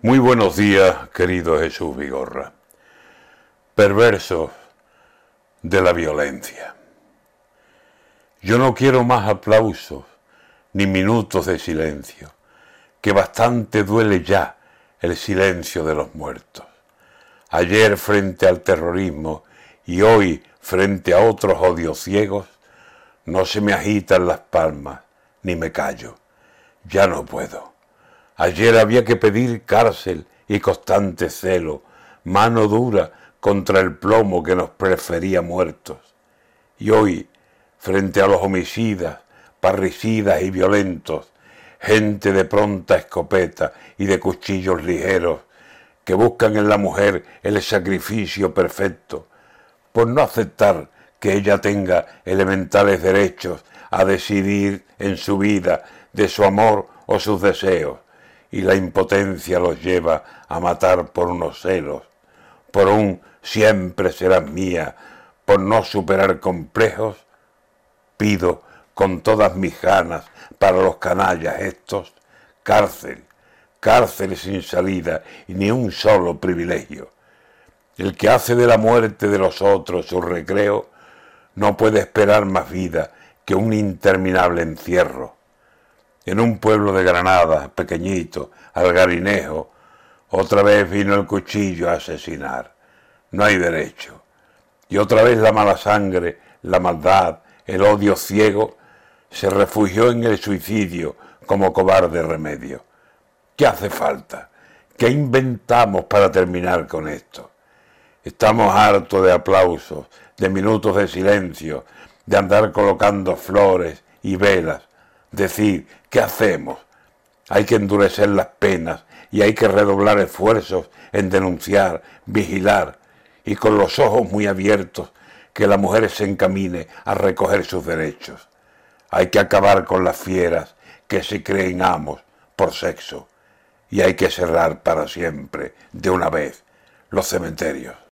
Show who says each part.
Speaker 1: Muy buenos días, querido Jesús Vigorra. Perversos de la violencia. Yo no quiero más aplausos ni minutos de silencio, que bastante duele ya el silencio de los muertos. Ayer frente al terrorismo y hoy frente a otros odios ciegos, no se me agitan las palmas ni me callo. Ya no puedo. Ayer había que pedir cárcel y constante celo, mano dura contra el plomo que nos prefería muertos. Y hoy, frente a los homicidas, parricidas y violentos, gente de pronta escopeta y de cuchillos ligeros, que buscan en la mujer el sacrificio perfecto, por no aceptar que ella tenga elementales derechos a decidir en su vida de su amor o sus deseos, y la impotencia los lleva a matar por unos celos, por un siempre serás mía, por no superar complejos, pido con todas mis ganas para los canallas estos cárcel, cárcel sin salida y ni un solo privilegio. El que hace de la muerte de los otros su recreo no puede esperar más vida que un interminable encierro en un pueblo de Granada, pequeñito, Algarinejo, otra vez vino el cuchillo a asesinar. No hay derecho. Y otra vez la mala sangre, la maldad, el odio ciego, se refugió en el suicidio como cobarde remedio. ¿Qué hace falta? ¿Qué inventamos para terminar con esto? Estamos hartos de aplausos, de minutos de silencio, de andar colocando flores y velas, decir, ¿qué hacemos? Hay que endurecer las penas y hay que redoblar esfuerzos en denunciar, vigilar y con los ojos muy abiertos que la mujer se encamine a recoger sus derechos. Hay que acabar con las fieras que se creen amos por sexo y hay que cerrar para siempre, de una vez, los cementerios.